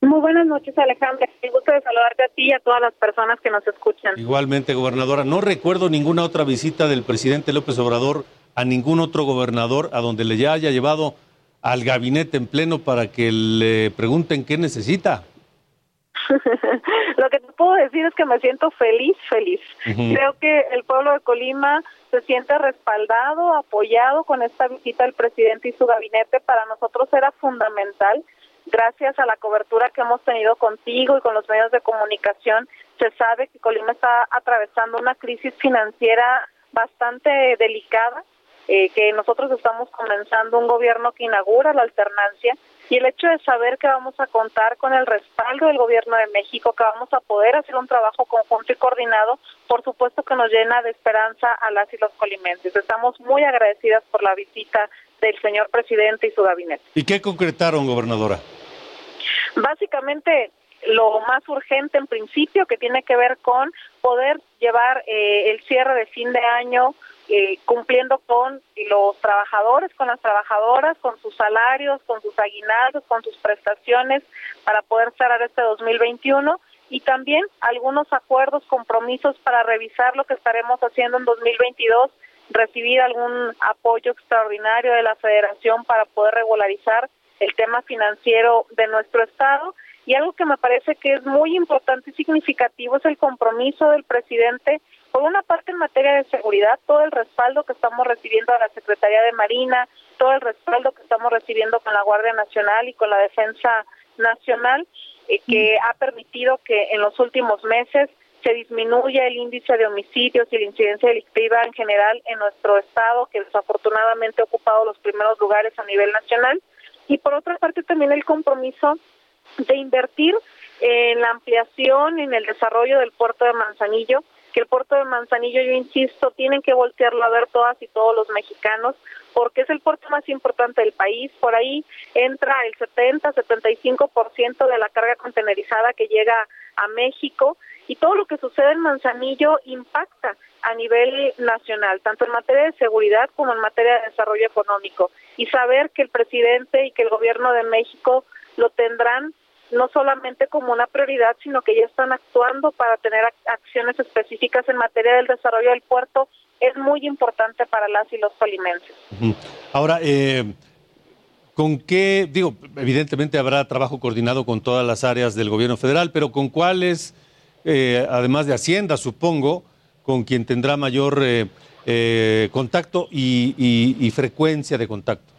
Muy buenas noches, Alejandra. Me gusto de saludarte a ti y a todas las personas que nos escuchan. Igualmente, gobernadora. No recuerdo ninguna otra visita del presidente López Obrador a ningún otro gobernador a donde le ya haya llevado al gabinete en pleno para que le pregunten qué necesita. Lo que te puedo decir es que me siento feliz, feliz. Creo que el pueblo de Colima se siente respaldado, apoyado con esta visita del presidente y su gabinete. Para nosotros era fundamental gracias a la cobertura que hemos tenido contigo y con los medios de comunicación, se sabe que Colima está atravesando una crisis financiera bastante delicada, eh, que nosotros estamos comenzando un gobierno que inaugura la alternancia y el hecho de saber que vamos a contar con el respaldo del gobierno de México, que vamos a poder hacer un trabajo conjunto y coordinado, por supuesto que nos llena de esperanza a las y los colimenses. Estamos muy agradecidas por la visita del señor presidente y su gabinete. ¿Y qué concretaron, gobernadora? Básicamente, lo más urgente en principio que tiene que ver con poder llevar eh, el cierre de fin de año eh, cumpliendo con los trabajadores, con las trabajadoras, con sus salarios, con sus aguinaldos, con sus prestaciones para poder cerrar este 2021 y también algunos acuerdos, compromisos para revisar lo que estaremos haciendo en 2022, recibir algún apoyo extraordinario de la federación para poder regularizar el tema financiero de nuestro Estado. Y algo que me parece que es muy importante y significativo es el compromiso del presidente, por una parte en materia de seguridad, todo el respaldo que estamos recibiendo a la Secretaría de Marina, todo el respaldo que estamos recibiendo con la Guardia Nacional y con la Defensa Nacional, eh, que ha permitido que en los últimos meses se disminuya el índice de homicidios y la incidencia delictiva en general en nuestro estado, que desafortunadamente ha ocupado los primeros lugares a nivel nacional. Y por otra parte también el compromiso de invertir en la ampliación, en el desarrollo del puerto de Manzanillo, que el puerto de Manzanillo, yo insisto, tienen que voltearlo a ver todas y todos los mexicanos, porque es el puerto más importante del país. Por ahí entra el 70-75% de la carga contenerizada que llega a México y todo lo que sucede en Manzanillo impacta a nivel nacional, tanto en materia de seguridad como en materia de desarrollo económico. Y saber que el presidente y que el gobierno de México lo tendrán no solamente como una prioridad, sino que ya están actuando para tener acciones específicas en materia del desarrollo del puerto, es muy importante para las y los colimenses. Ahora, eh, ¿con qué, digo, evidentemente habrá trabajo coordinado con todas las áreas del gobierno federal, pero con cuáles, eh, además de Hacienda, supongo, con quien tendrá mayor eh, contacto y frecuencia de contacto?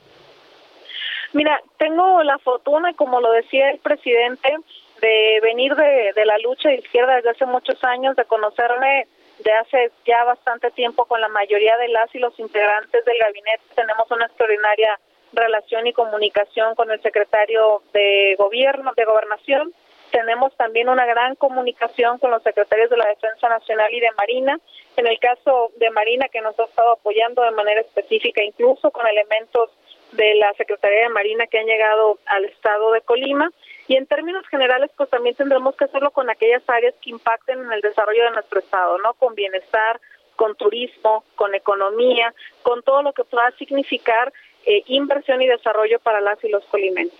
Mira, tengo la fortuna, como lo decía el presidente, de venir de, de la lucha de izquierda desde hace muchos años, de conocerme de hace ya bastante tiempo con la mayoría de las y los integrantes del gabinete. Tenemos una extraordinaria relación y comunicación con el secretario de gobierno, de gobernación. Tenemos también una gran comunicación con los secretarios de la Defensa Nacional y de Marina. En el caso de Marina, que nos ha estado apoyando de manera específica, incluso con elementos de la Secretaría de Marina que han llegado al estado de Colima y en términos generales pues también tendremos que hacerlo con aquellas áreas que impacten en el desarrollo de nuestro estado, ¿no? Con bienestar, con turismo, con economía, con todo lo que pueda significar eh, inversión y desarrollo para las y los colimenses.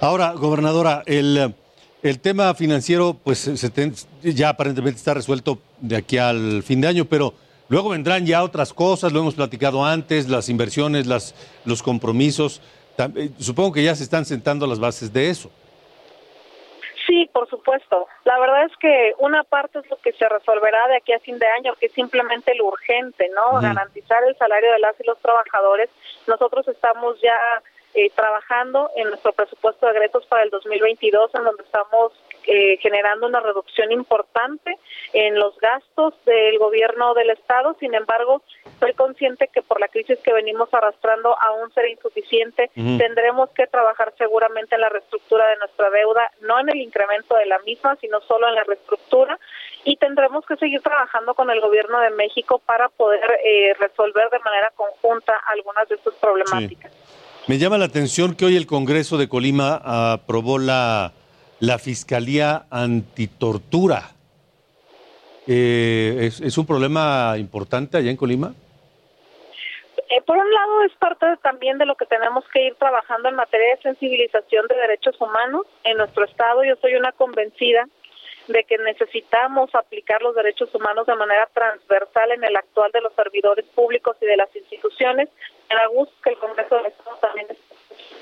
Ahora, gobernadora, el, el tema financiero pues se ya aparentemente está resuelto de aquí al fin de año, pero Luego vendrán ya otras cosas, lo hemos platicado antes, las inversiones, las, los compromisos. Eh, supongo que ya se están sentando las bases de eso. Sí, por supuesto. La verdad es que una parte es lo que se resolverá de aquí a fin de año, que es simplemente lo urgente, ¿no? Garantizar el salario de las y los trabajadores. Nosotros estamos ya eh, trabajando en nuestro presupuesto de egresos para el 2022, en donde estamos eh, generando una reducción importante en los gastos del gobierno del Estado. Sin embargo, soy consciente que por la crisis que venimos arrastrando aún será insuficiente. Tendremos que trabajar seguramente en la reestructura de nuestra deuda, no en el incremento de la misma, sino solo en la reestructura. Y tendremos que seguir trabajando con el gobierno de México para poder eh, resolver de manera conjunta algunas de estas problemáticas. Me llama la atención que hoy el Congreso de Colima aprobó la la Fiscalía Antitortura. Eh, ¿es, un problema importante allá en Colima? Eh, por un lado es parte también de lo que tenemos que ir trabajando en materia de sensibilización de derechos humanos en nuestro estado. Yo soy una convencida de que necesitamos aplicar los derechos humanos de manera transversal en el actual de los servidores públicos y de las instituciones. Da gusto que el Congreso del Estado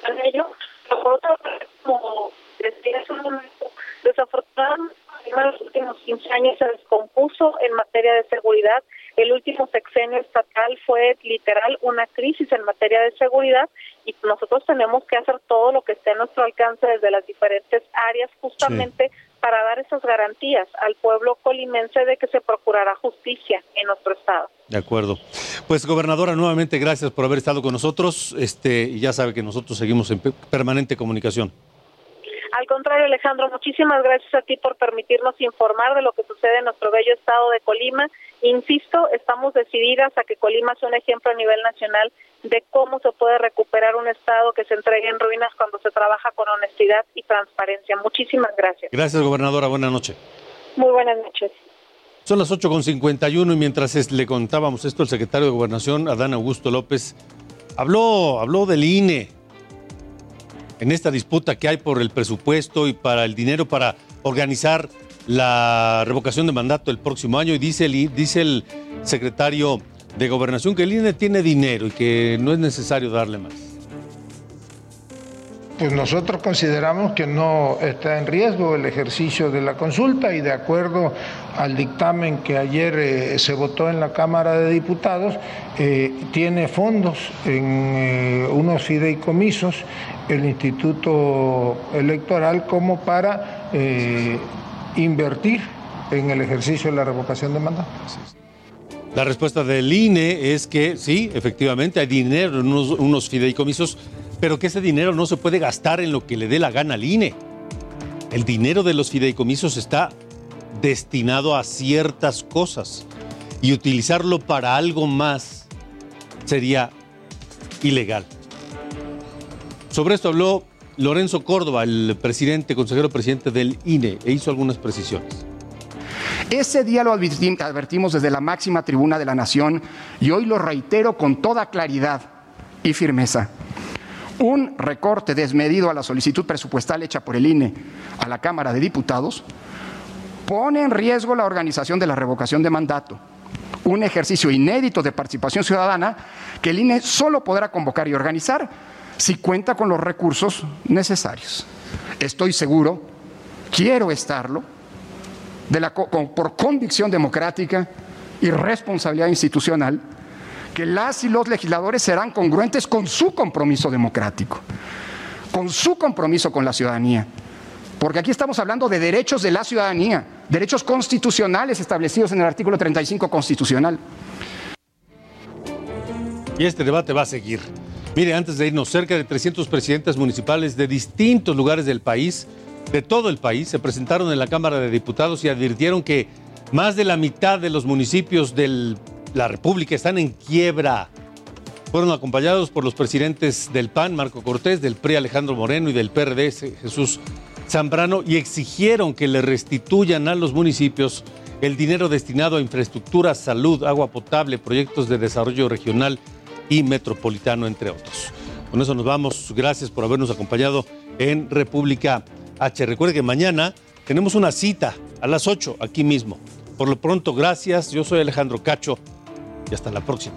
en ello. Pero por otra parte, como desde ese momento, desafortunadamente, en los últimos 15 años se descompuso en materia de seguridad. El último sexenio estatal fue literal una crisis en materia de seguridad y nosotros tenemos que hacer todo lo que esté a nuestro alcance desde las diferentes áreas justamente para dar esas garantías al pueblo colimense de que se procurará justicia en nuestro estado. De acuerdo. Pues gobernadora, nuevamente gracias por haber estado con nosotros. Este, y ya sabe que nosotros seguimos en permanente comunicación. Al contrario, Alejandro, muchísimas gracias a ti por permitirnos informar de lo que sucede en nuestro bello estado de Colima. Insisto, estamos decididas a que Colima sea un ejemplo a nivel nacional de cómo se puede recuperar un estado que se entregue en ruinas cuando se trabaja con honestidad y transparencia. Muchísimas gracias. Gracias, gobernadora. Buenas noches. Muy buenas noches. Son las 8.51 y mientras le contábamos esto, el secretario de Gobernación, Adán Augusto López, habló, habló del INE, en esta disputa que hay por el presupuesto y para el dinero para organizar la revocación de mandato el próximo año y dice el, dice el secretario de Gobernación que el INE tiene dinero y que no es necesario darle más. Pues nosotros consideramos que no está en riesgo el ejercicio de la consulta y de acuerdo al dictamen que ayer eh, se votó en la Cámara de Diputados, eh, tiene fondos en eh, unos fideicomisos el Instituto Electoral como para invertir en el ejercicio de la revocación de mandato. La respuesta del INE es que sí, efectivamente hay dinero en unos, unos fideicomisos, pero que ese dinero no se puede gastar en lo que le dé la gana al INE. El dinero de los fideicomisos está destinado a ciertas cosas y utilizarlo para algo más sería ilegal. Sobre esto habló Lorenzo Córdoba, el presidente, consejero presidente del INE, e hizo algunas precisiones. Ese día lo advertimos desde la máxima tribuna de la nación y hoy lo reitero con toda claridad y firmeza. Un recorte desmedido a la solicitud presupuestal hecha por el INE a la Cámara de Diputados pone en riesgo la organización de la revocación de mandato, un ejercicio inédito de participación ciudadana que el INE solo podrá convocar y organizar si cuenta con los recursos necesarios. Estoy seguro, quiero estarlo, por convicción democrática y responsabilidad institucional, que las y los legisladores serán congruentes con su compromiso democrático, con su compromiso con la ciudadanía. Porque aquí estamos hablando de derechos de la ciudadanía, derechos constitucionales establecidos en el artículo 35 constitucional. Y este debate va a seguir. Mire, antes de irnos, cerca de 300 presidentes municipales de distintos lugares del país, de todo el país, se presentaron en la Cámara de Diputados y advirtieron que más de la mitad de los municipios de la República están en quiebra. Fueron acompañados por los presidentes del PAN, Marco Cortés, del PRI, Alejandro Moreno, y del PRD, Jesús Zambrano, y exigieron que le restituyan a los municipios el dinero destinado a infraestructura, salud, agua potable, proyectos de desarrollo regional y metropolitano, entre otros. Con eso nos vamos. Gracias por habernos acompañado en República H. Recuerde que mañana tenemos una cita a las 8 aquí mismo. Por lo pronto, gracias. Yo soy Alejandro Cacho y hasta la próxima.